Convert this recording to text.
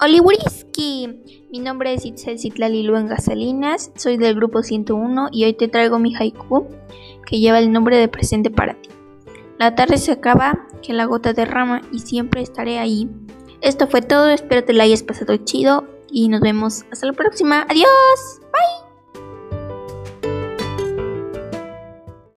Oliwuriski. Mi nombre es Itzel Citlalilu en Gasalinas, soy del grupo 101 y hoy te traigo mi haiku que lleva el nombre de presente para ti. La tarde se acaba, que la gota derrama y siempre estaré ahí. Esto fue todo, espero te la hayas pasado chido y nos vemos hasta la próxima. Adiós.